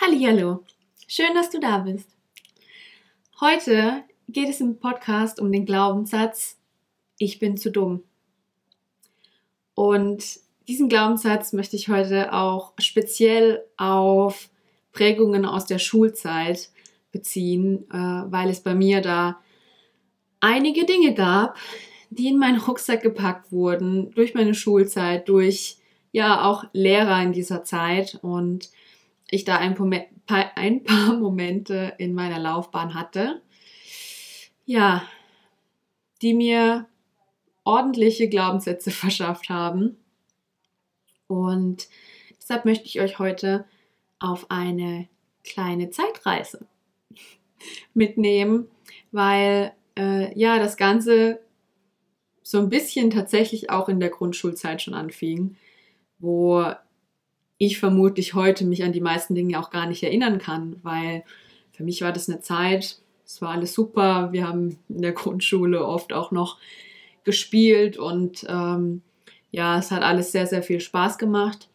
Hallo, schön, dass du da bist. Heute geht es im Podcast um den Glaubenssatz, ich bin zu dumm. Und diesen Glaubenssatz möchte ich heute auch speziell auf Prägungen aus der Schulzeit beziehen, äh, weil es bei mir da einige Dinge gab, die in meinen Rucksack gepackt wurden durch meine Schulzeit, durch ja auch Lehrer in dieser Zeit und ich da ein, ein paar Momente in meiner Laufbahn hatte, ja, die mir ordentliche Glaubenssätze verschafft haben. Und deshalb möchte ich euch heute auf eine kleine Zeitreise mitnehmen, weil äh, ja das Ganze so ein bisschen tatsächlich auch in der Grundschulzeit schon anfing, wo ich vermutlich heute mich an die meisten Dinge auch gar nicht erinnern kann, weil für mich war das eine Zeit, es war alles super. Wir haben in der Grundschule oft auch noch gespielt und ähm, ja, es hat alles sehr, sehr viel Spaß gemacht.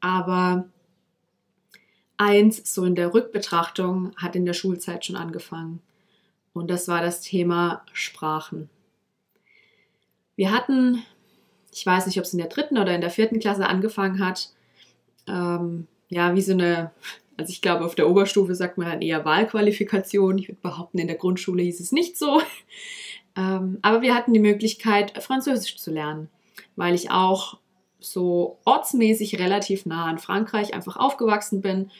Aber eins, so in der Rückbetrachtung, hat in der Schulzeit schon angefangen. Und das war das Thema Sprachen. Wir hatten, ich weiß nicht, ob es in der dritten oder in der vierten Klasse angefangen hat, ähm, ja, wie so eine, also ich glaube, auf der Oberstufe sagt man dann eher Wahlqualifikation. Ich würde behaupten, in der Grundschule hieß es nicht so. Ähm, aber wir hatten die Möglichkeit, Französisch zu lernen, weil ich auch so ortsmäßig relativ nah an Frankreich einfach aufgewachsen bin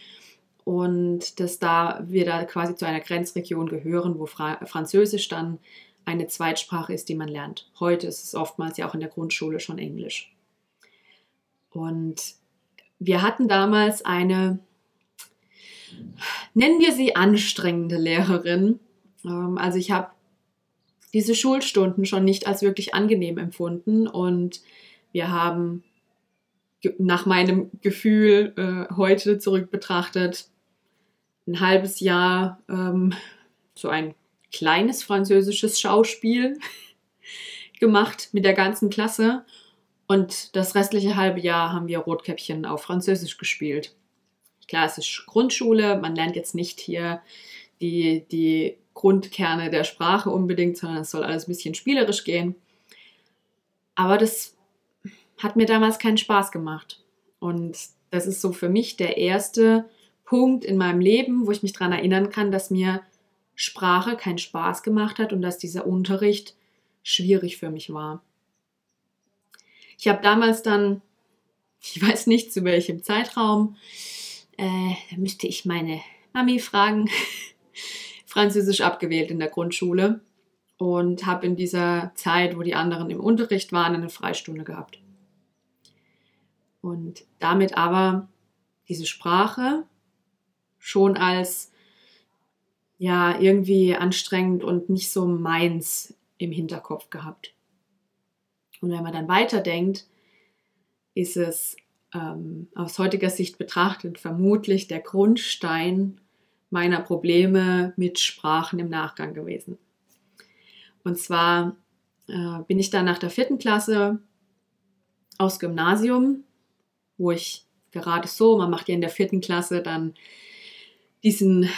und dass da wir da quasi zu einer Grenzregion gehören, wo Fra Französisch dann eine Zweitsprache ist, die man lernt. Heute ist es oftmals ja auch in der Grundschule schon Englisch. Und wir hatten damals eine, nennen wir sie anstrengende Lehrerin. Ähm, also ich habe diese Schulstunden schon nicht als wirklich angenehm empfunden und wir haben nach meinem Gefühl äh, heute zurück betrachtet ein halbes Jahr ähm, so ein kleines französisches Schauspiel gemacht mit der ganzen Klasse und das restliche halbe Jahr haben wir Rotkäppchen auf Französisch gespielt. Klar, es ist Grundschule, man lernt jetzt nicht hier die, die Grundkerne der Sprache unbedingt, sondern es soll alles ein bisschen spielerisch gehen. Aber das hat mir damals keinen Spaß gemacht. Und das ist so für mich der erste Punkt in meinem Leben, wo ich mich daran erinnern kann, dass mir Sprache keinen Spaß gemacht hat und dass dieser Unterricht schwierig für mich war. Ich habe damals dann, ich weiß nicht zu welchem Zeitraum, äh, da müsste ich meine Mami fragen, Französisch abgewählt in der Grundschule und habe in dieser Zeit, wo die anderen im Unterricht waren, eine Freistunde gehabt. Und damit aber diese Sprache schon als ja irgendwie anstrengend und nicht so meins im Hinterkopf gehabt. Und wenn man dann weiterdenkt, ist es ähm, aus heutiger Sicht betrachtet vermutlich der Grundstein meiner Probleme mit Sprachen im Nachgang gewesen. Und zwar äh, bin ich dann nach der vierten Klasse aus Gymnasium, wo ich gerade so, man macht ja in der vierten Klasse dann diesen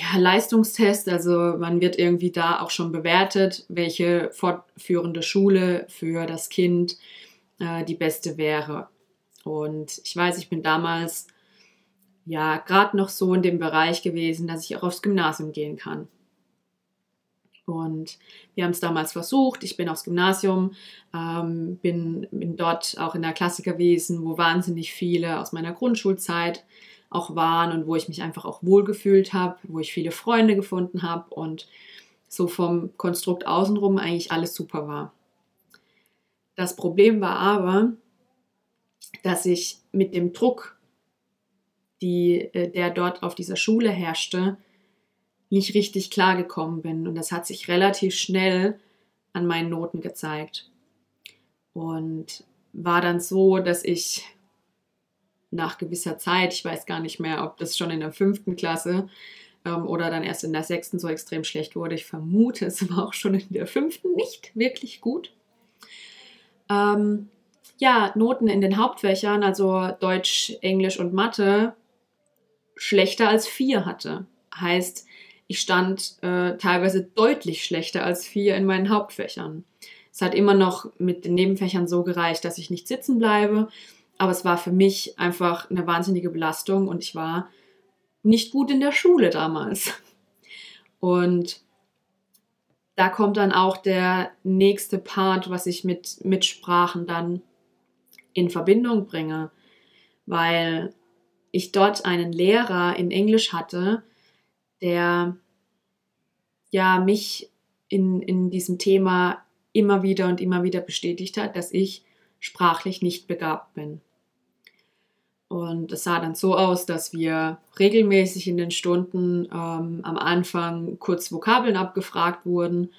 ja, Leistungstest, also man wird irgendwie da auch schon bewertet, welche fortführende Schule für das Kind äh, die beste wäre. Und ich weiß, ich bin damals ja gerade noch so in dem Bereich gewesen, dass ich auch aufs Gymnasium gehen kann. Und wir haben es damals versucht. Ich bin aufs Gymnasium, ähm, bin, bin dort auch in der Klasse gewesen, wo wahnsinnig viele aus meiner Grundschulzeit auch waren und wo ich mich einfach auch wohlgefühlt habe, wo ich viele Freunde gefunden habe und so vom Konstrukt außenrum eigentlich alles super war. Das Problem war aber, dass ich mit dem Druck, die, äh, der dort auf dieser Schule herrschte, nicht richtig klargekommen bin. Und das hat sich relativ schnell an meinen Noten gezeigt. Und war dann so, dass ich nach gewisser Zeit, ich weiß gar nicht mehr, ob das schon in der fünften Klasse ähm, oder dann erst in der sechsten so extrem schlecht wurde. Ich vermute, es war auch schon in der fünften nicht wirklich gut. Ähm, ja, Noten in den Hauptfächern, also Deutsch, Englisch und Mathe, schlechter als vier hatte. Heißt, ich stand äh, teilweise deutlich schlechter als vier in meinen Hauptfächern. Es hat immer noch mit den Nebenfächern so gereicht, dass ich nicht sitzen bleibe, aber es war für mich einfach eine wahnsinnige Belastung und ich war nicht gut in der Schule damals. Und da kommt dann auch der nächste Part, was ich mit, mit Sprachen dann in Verbindung bringe, weil ich dort einen Lehrer in Englisch hatte, der ja mich in, in diesem Thema immer wieder und immer wieder bestätigt hat, dass ich sprachlich nicht begabt bin. Und es sah dann so aus, dass wir regelmäßig in den Stunden ähm, am Anfang kurz Vokabeln abgefragt wurden.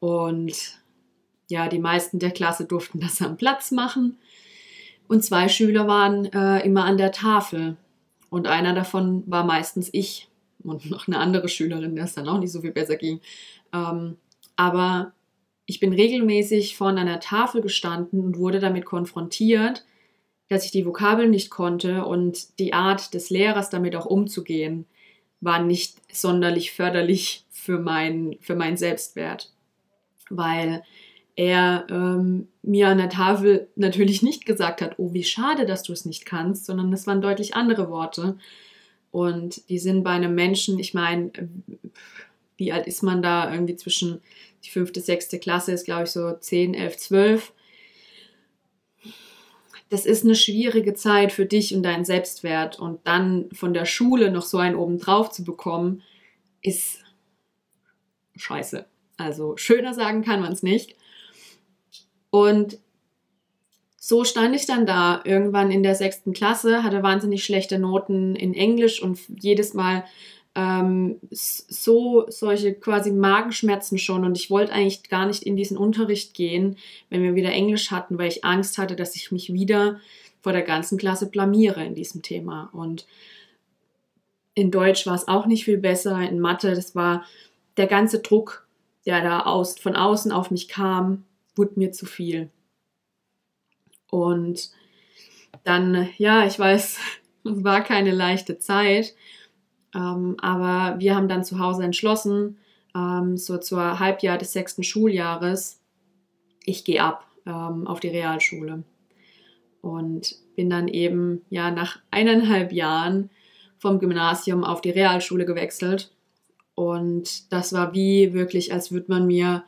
Und ja, die meisten der Klasse durften das am Platz machen. Und zwei Schüler waren äh, immer an der Tafel. Und einer davon war meistens ich und noch eine andere Schülerin, der es dann auch nicht so viel besser ging. Ähm, aber ich bin regelmäßig vor einer Tafel gestanden und wurde damit konfrontiert, dass ich die Vokabeln nicht konnte und die Art des Lehrers damit auch umzugehen, war nicht sonderlich förderlich für, mein, für meinen Selbstwert, weil er ähm, mir an der Tafel natürlich nicht gesagt hat, oh, wie schade, dass du es nicht kannst, sondern es waren deutlich andere Worte. Und die sind bei einem Menschen, ich meine, wie alt ist man da? Irgendwie zwischen die fünfte, sechste Klasse ist, glaube ich, so 10, 11, 12 das ist eine schwierige Zeit für dich und deinen Selbstwert. Und dann von der Schule noch so einen obendrauf zu bekommen, ist scheiße. Also schöner sagen kann man es nicht. Und so stand ich dann da irgendwann in der sechsten Klasse, hatte wahnsinnig schlechte Noten in Englisch und jedes Mal ähm, so solche quasi Magenschmerzen schon und ich wollte eigentlich gar nicht in diesen Unterricht gehen, wenn wir wieder Englisch hatten, weil ich Angst hatte, dass ich mich wieder vor der ganzen Klasse blamiere in diesem Thema. Und in Deutsch war es auch nicht viel besser, in Mathe, das war der ganze Druck, der da aus, von außen auf mich kam, wurde mir zu viel. Und dann, ja, ich weiß, es war keine leichte Zeit. Ähm, aber wir haben dann zu Hause entschlossen, ähm, so zur Halbjahr des sechsten Schuljahres, ich gehe ab ähm, auf die Realschule. Und bin dann eben ja nach eineinhalb Jahren vom Gymnasium auf die Realschule gewechselt. Und das war wie wirklich, als würde man mir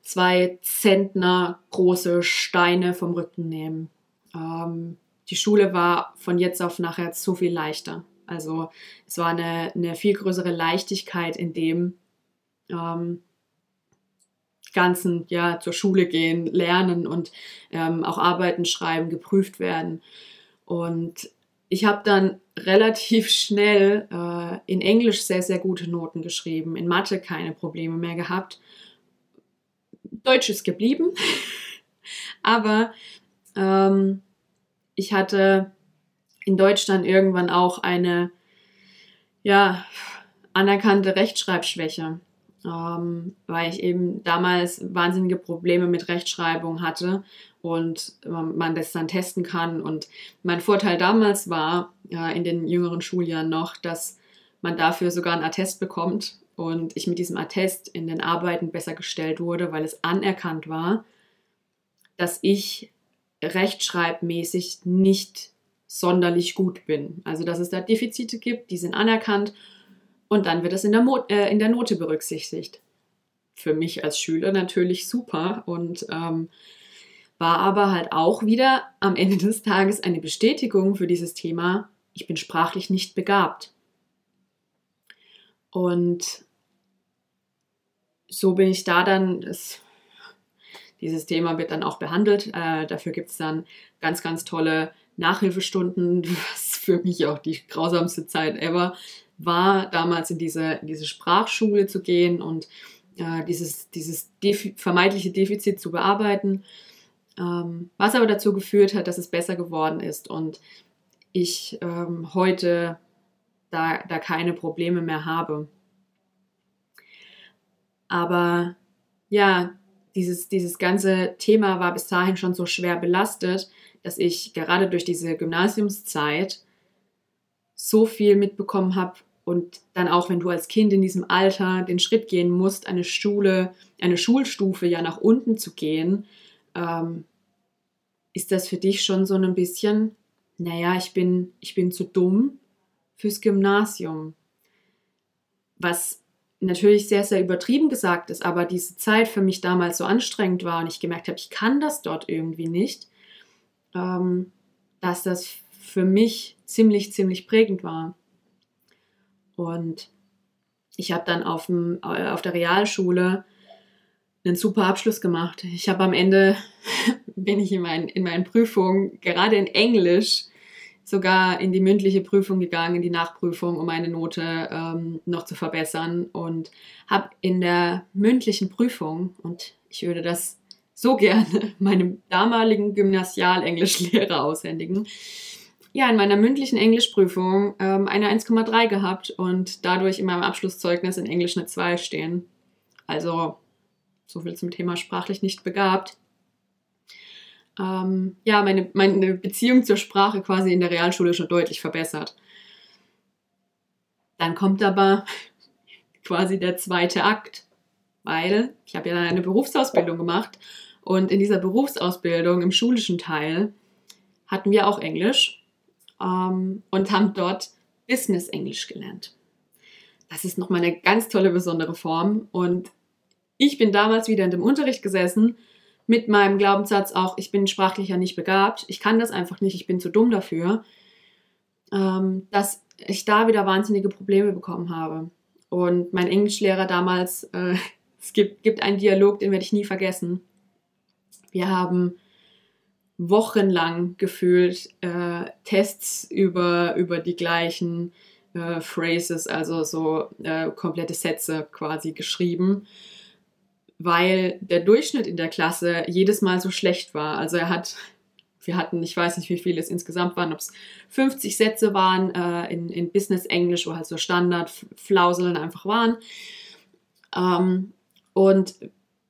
zwei Zentner große Steine vom Rücken nehmen. Ähm, die Schule war von jetzt auf nachher so viel leichter. Also es war eine, eine viel größere Leichtigkeit in dem ähm, ganzen, ja, zur Schule gehen, lernen und ähm, auch Arbeiten schreiben, geprüft werden. Und ich habe dann relativ schnell äh, in Englisch sehr, sehr gute Noten geschrieben, in Mathe keine Probleme mehr gehabt. Deutsch ist geblieben, aber ähm, ich hatte in Deutschland irgendwann auch eine ja, anerkannte Rechtschreibschwäche, ähm, weil ich eben damals wahnsinnige Probleme mit Rechtschreibung hatte und man das dann testen kann. Und mein Vorteil damals war, äh, in den jüngeren Schuljahren noch, dass man dafür sogar einen Attest bekommt und ich mit diesem Attest in den Arbeiten besser gestellt wurde, weil es anerkannt war, dass ich rechtschreibmäßig nicht sonderlich gut bin. Also dass es da Defizite gibt, die sind anerkannt und dann wird das in der, Mo äh, in der Note berücksichtigt. Für mich als Schüler natürlich super und ähm, war aber halt auch wieder am Ende des Tages eine Bestätigung für dieses Thema, ich bin sprachlich nicht begabt. Und so bin ich da dann, das, dieses Thema wird dann auch behandelt. Äh, dafür gibt es dann ganz, ganz tolle Nachhilfestunden, was für mich auch die grausamste Zeit ever war, damals in diese, in diese Sprachschule zu gehen und äh, dieses, dieses Defi vermeintliche Defizit zu bearbeiten, ähm, was aber dazu geführt hat, dass es besser geworden ist und ich ähm, heute da, da keine Probleme mehr habe. Aber ja, dieses, dieses ganze Thema war bis dahin schon so schwer belastet, dass ich gerade durch diese Gymnasiumszeit so viel mitbekommen habe und dann auch, wenn du als Kind in diesem Alter den Schritt gehen musst, eine Schule, eine Schulstufe ja nach unten zu gehen, ähm, ist das für dich schon so ein bisschen, naja, ich bin, ich bin zu dumm fürs Gymnasium. Was natürlich sehr, sehr übertrieben gesagt ist, aber diese Zeit für mich damals so anstrengend war und ich gemerkt habe, ich kann das dort irgendwie nicht, ähm, dass das für mich ziemlich, ziemlich prägend war. Und ich habe dann auf, dem, äh, auf der Realschule einen super Abschluss gemacht. Ich habe am Ende, bin ich in, mein, in meinen Prüfungen, gerade in Englisch, sogar in die mündliche Prüfung gegangen, in die Nachprüfung, um meine Note ähm, noch zu verbessern. Und habe in der mündlichen Prüfung, und ich würde das so gerne meinem damaligen Gymnasial-Englischlehrer aushändigen, ja, in meiner mündlichen Englischprüfung ähm, eine 1,3 gehabt und dadurch in meinem Abschlusszeugnis in Englisch eine 2 stehen. Also so viel zum Thema sprachlich nicht begabt. Ähm, ja, meine, meine Beziehung zur Sprache quasi in der Realschule schon deutlich verbessert. Dann kommt aber quasi der zweite Akt, weil ich habe ja dann eine Berufsausbildung gemacht und in dieser Berufsausbildung im schulischen Teil hatten wir auch Englisch ähm, und haben dort Business Englisch gelernt. Das ist nochmal eine ganz tolle, besondere Form. Und ich bin damals wieder in dem Unterricht gesessen mit meinem Glaubenssatz auch, ich bin sprachlich ja nicht begabt, ich kann das einfach nicht, ich bin zu dumm dafür, ähm, dass ich da wieder wahnsinnige Probleme bekommen habe. Und mein Englischlehrer damals, äh, es gibt, gibt einen Dialog, den werde ich nie vergessen. Wir haben wochenlang gefühlt äh, Tests über, über die gleichen äh, Phrases, also so äh, komplette Sätze quasi geschrieben, weil der Durchschnitt in der Klasse jedes Mal so schlecht war. Also er hat, wir hatten, ich weiß nicht, wie viele es insgesamt waren, ob es 50 Sätze waren äh, in, in Business Englisch, wo halt so Standard-Flauseln einfach waren. Ähm, und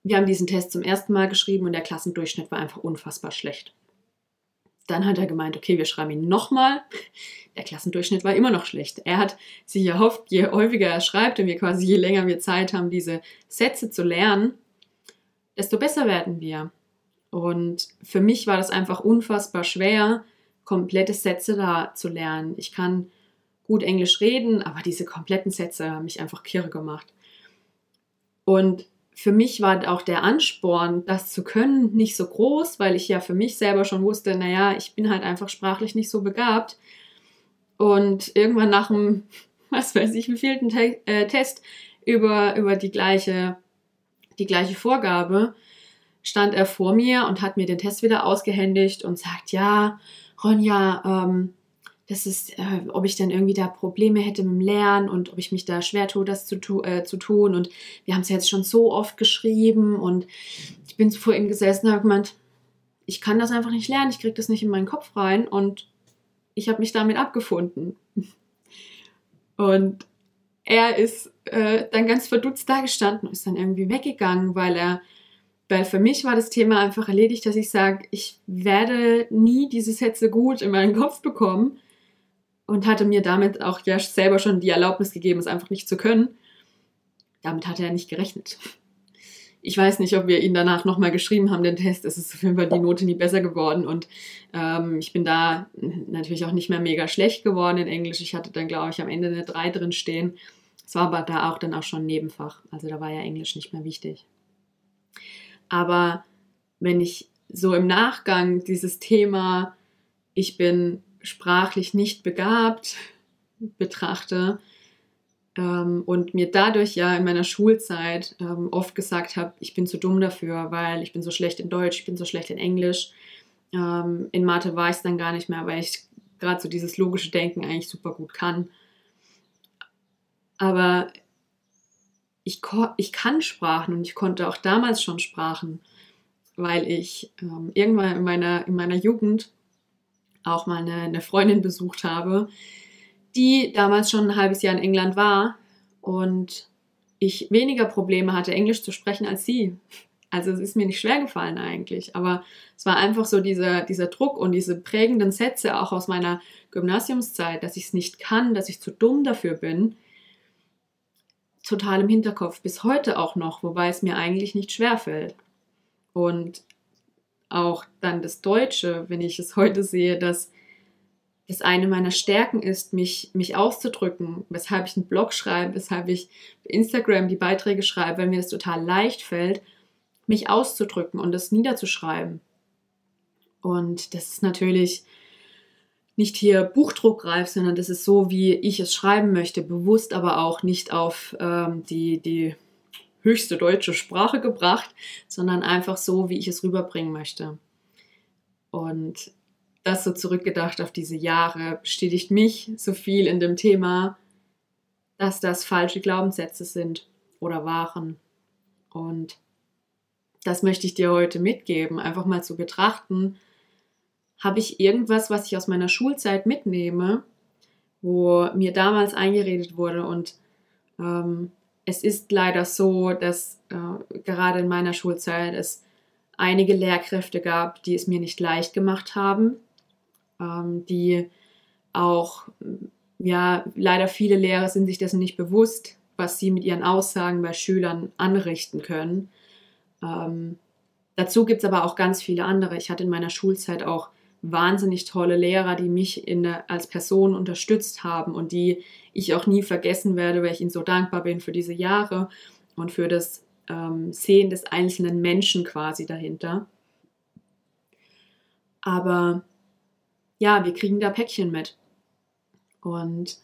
wir haben diesen Test zum ersten Mal geschrieben und der Klassendurchschnitt war einfach unfassbar schlecht. Dann hat er gemeint, okay, wir schreiben ihn nochmal. Der Klassendurchschnitt war immer noch schlecht. Er hat sich erhofft, je häufiger er schreibt und wir quasi je länger wir Zeit haben, diese Sätze zu lernen, desto besser werden wir. Und für mich war das einfach unfassbar schwer, komplette Sätze da zu lernen. Ich kann gut Englisch reden, aber diese kompletten Sätze haben mich einfach kirre gemacht. Und für mich war auch der Ansporn, das zu können, nicht so groß, weil ich ja für mich selber schon wusste, naja, ich bin halt einfach sprachlich nicht so begabt. Und irgendwann nach dem, was weiß ich, wievielten Te äh, Test über, über die gleiche, die gleiche Vorgabe, stand er vor mir und hat mir den Test wieder ausgehändigt und sagt, ja, Ronja, ähm, das ist, äh, ob ich dann irgendwie da Probleme hätte mit dem Lernen und ob ich mich da schwer tue, das zu, tu äh, zu tun. Und wir haben es jetzt schon so oft geschrieben und ich bin vor ihm gesessen und habe gemeint, ich kann das einfach nicht lernen, ich kriege das nicht in meinen Kopf rein und ich habe mich damit abgefunden. Und er ist äh, dann ganz verdutzt dagestanden und ist dann irgendwie weggegangen, weil er, weil für mich war das Thema einfach erledigt, dass ich sage, ich werde nie diese Sätze gut in meinen Kopf bekommen und hatte mir damit auch ja selber schon die Erlaubnis gegeben, es einfach nicht zu können. Damit hatte er nicht gerechnet. Ich weiß nicht, ob wir ihn danach nochmal geschrieben haben, den Test. Es ist auf jeden Fall die Note nie besser geworden und ähm, ich bin da natürlich auch nicht mehr mega schlecht geworden in Englisch. Ich hatte dann, glaube ich, am Ende eine 3 drin stehen. Es war aber da auch dann auch schon Nebenfach. Also da war ja Englisch nicht mehr wichtig. Aber wenn ich so im Nachgang dieses Thema, ich bin sprachlich nicht begabt betrachte ähm, und mir dadurch ja in meiner Schulzeit ähm, oft gesagt habe, ich bin zu dumm dafür, weil ich bin so schlecht in Deutsch, ich bin so schlecht in Englisch. Ähm, in Mathe war ich es dann gar nicht mehr, weil ich gerade so dieses logische Denken eigentlich super gut kann. Aber ich, ich kann Sprachen und ich konnte auch damals schon Sprachen, weil ich ähm, irgendwann in meiner, in meiner Jugend auch mal eine, eine Freundin besucht habe, die damals schon ein halbes Jahr in England war und ich weniger Probleme hatte, Englisch zu sprechen als sie. Also es ist mir nicht schwer gefallen eigentlich, aber es war einfach so dieser, dieser Druck und diese prägenden Sätze auch aus meiner Gymnasiumszeit, dass ich es nicht kann, dass ich zu dumm dafür bin, total im Hinterkopf, bis heute auch noch, wobei es mir eigentlich nicht schwer fällt. Und auch dann das Deutsche, wenn ich es heute sehe, dass das eine meiner Stärken ist, mich, mich auszudrücken, weshalb ich einen Blog schreibe, weshalb ich Instagram die Beiträge schreibe, weil mir das total leicht fällt, mich auszudrücken und das niederzuschreiben. Und das ist natürlich nicht hier buchdruckreif, sondern das ist so, wie ich es schreiben möchte, bewusst aber auch nicht auf ähm, die, die höchste deutsche Sprache gebracht, sondern einfach so, wie ich es rüberbringen möchte. Und das so zurückgedacht auf diese Jahre bestätigt mich so viel in dem Thema, dass das falsche Glaubenssätze sind oder waren. Und das möchte ich dir heute mitgeben, einfach mal zu betrachten, habe ich irgendwas, was ich aus meiner Schulzeit mitnehme, wo mir damals eingeredet wurde. Und ähm, es ist leider so, dass äh, gerade in meiner Schulzeit es einige Lehrkräfte gab, die es mir nicht leicht gemacht haben, ähm, die auch, ja, leider viele Lehrer sind sich dessen nicht bewusst, was sie mit ihren Aussagen bei Schülern anrichten können. Ähm, dazu gibt es aber auch ganz viele andere. Ich hatte in meiner Schulzeit auch wahnsinnig tolle Lehrer, die mich in als Person unterstützt haben und die ich auch nie vergessen werde, weil ich ihnen so dankbar bin für diese Jahre und für das ähm, Sehen des einzelnen Menschen quasi dahinter. Aber ja, wir kriegen da Päckchen mit. Und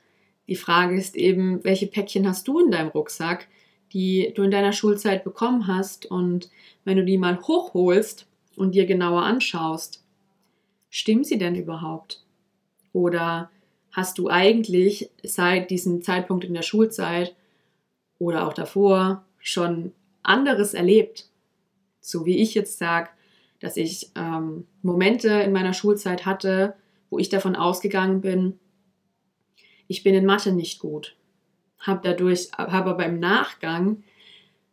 die Frage ist eben, welche Päckchen hast du in deinem Rucksack? die du in deiner Schulzeit bekommen hast und wenn du die mal hochholst und dir genauer anschaust, stimmen sie denn überhaupt? Oder hast du eigentlich seit diesem Zeitpunkt in der Schulzeit oder auch davor schon anderes erlebt? So wie ich jetzt sage, dass ich ähm, Momente in meiner Schulzeit hatte, wo ich davon ausgegangen bin, ich bin in Mathe nicht gut habe dadurch, habe aber im Nachgang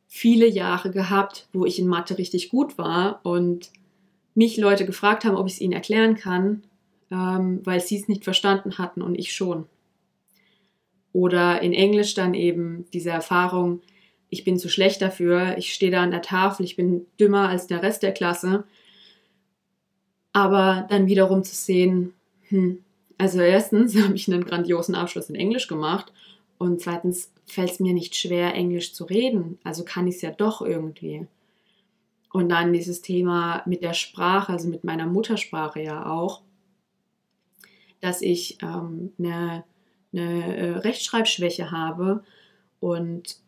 viele Jahre gehabt, wo ich in Mathe richtig gut war und mich Leute gefragt haben, ob ich es ihnen erklären kann, ähm, weil sie es nicht verstanden hatten und ich schon. Oder in Englisch dann eben diese Erfahrung, ich bin zu schlecht dafür, ich stehe da an der Tafel, ich bin dümmer als der Rest der Klasse. Aber dann wiederum zu sehen, hm, also erstens habe ich einen grandiosen Abschluss in Englisch gemacht und zweitens fällt es mir nicht schwer, Englisch zu reden. Also kann ich es ja doch irgendwie. Und dann dieses Thema mit der Sprache, also mit meiner Muttersprache ja auch, dass ich ähm, eine, eine äh, Rechtschreibschwäche habe und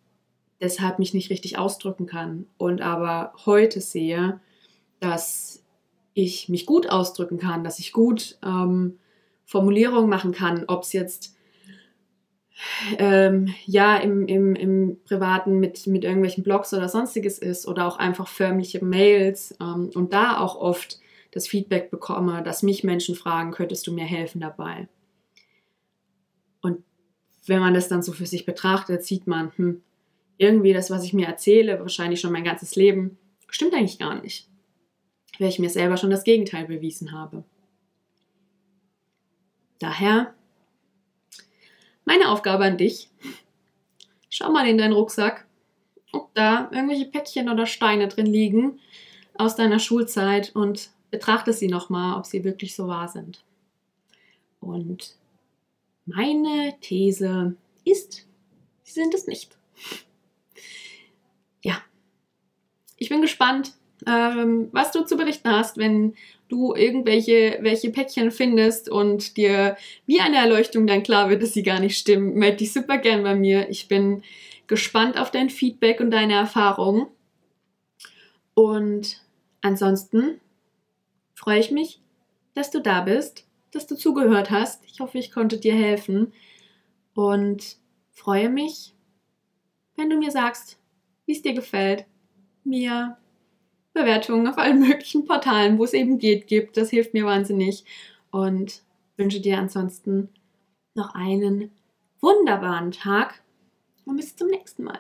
deshalb mich nicht richtig ausdrücken kann. Und aber heute sehe, dass ich mich gut ausdrücken kann, dass ich gut ähm, Formulierungen machen kann, ob es jetzt ähm, ja im, im, im Privaten mit, mit irgendwelchen Blogs oder sonstiges ist oder auch einfach förmliche Mails ähm, und da auch oft das Feedback bekomme, dass mich Menschen fragen, könntest du mir helfen dabei? Und wenn man das dann so für sich betrachtet, sieht man, hm, irgendwie das, was ich mir erzähle, wahrscheinlich schon mein ganzes Leben, stimmt eigentlich gar nicht. Weil ich mir selber schon das Gegenteil bewiesen habe. Daher meine Aufgabe an dich. Schau mal in deinen Rucksack, ob da irgendwelche Päckchen oder Steine drin liegen aus deiner Schulzeit und betrachte sie nochmal, ob sie wirklich so wahr sind. Und meine These ist, sie sind es nicht. Ja, ich bin gespannt, ähm, was du zu berichten hast, wenn du irgendwelche welche Päckchen findest und dir wie eine Erleuchtung dann klar wird, dass sie gar nicht stimmen, melde dich super gern bei mir. Ich bin gespannt auf dein Feedback und deine Erfahrungen. Und ansonsten freue ich mich, dass du da bist, dass du zugehört hast. Ich hoffe, ich konnte dir helfen und freue mich, wenn du mir sagst, wie es dir gefällt, mir Bewertungen auf allen möglichen Portalen, wo es eben geht, gibt. Das hilft mir wahnsinnig und wünsche dir ansonsten noch einen wunderbaren Tag und bis zum nächsten Mal.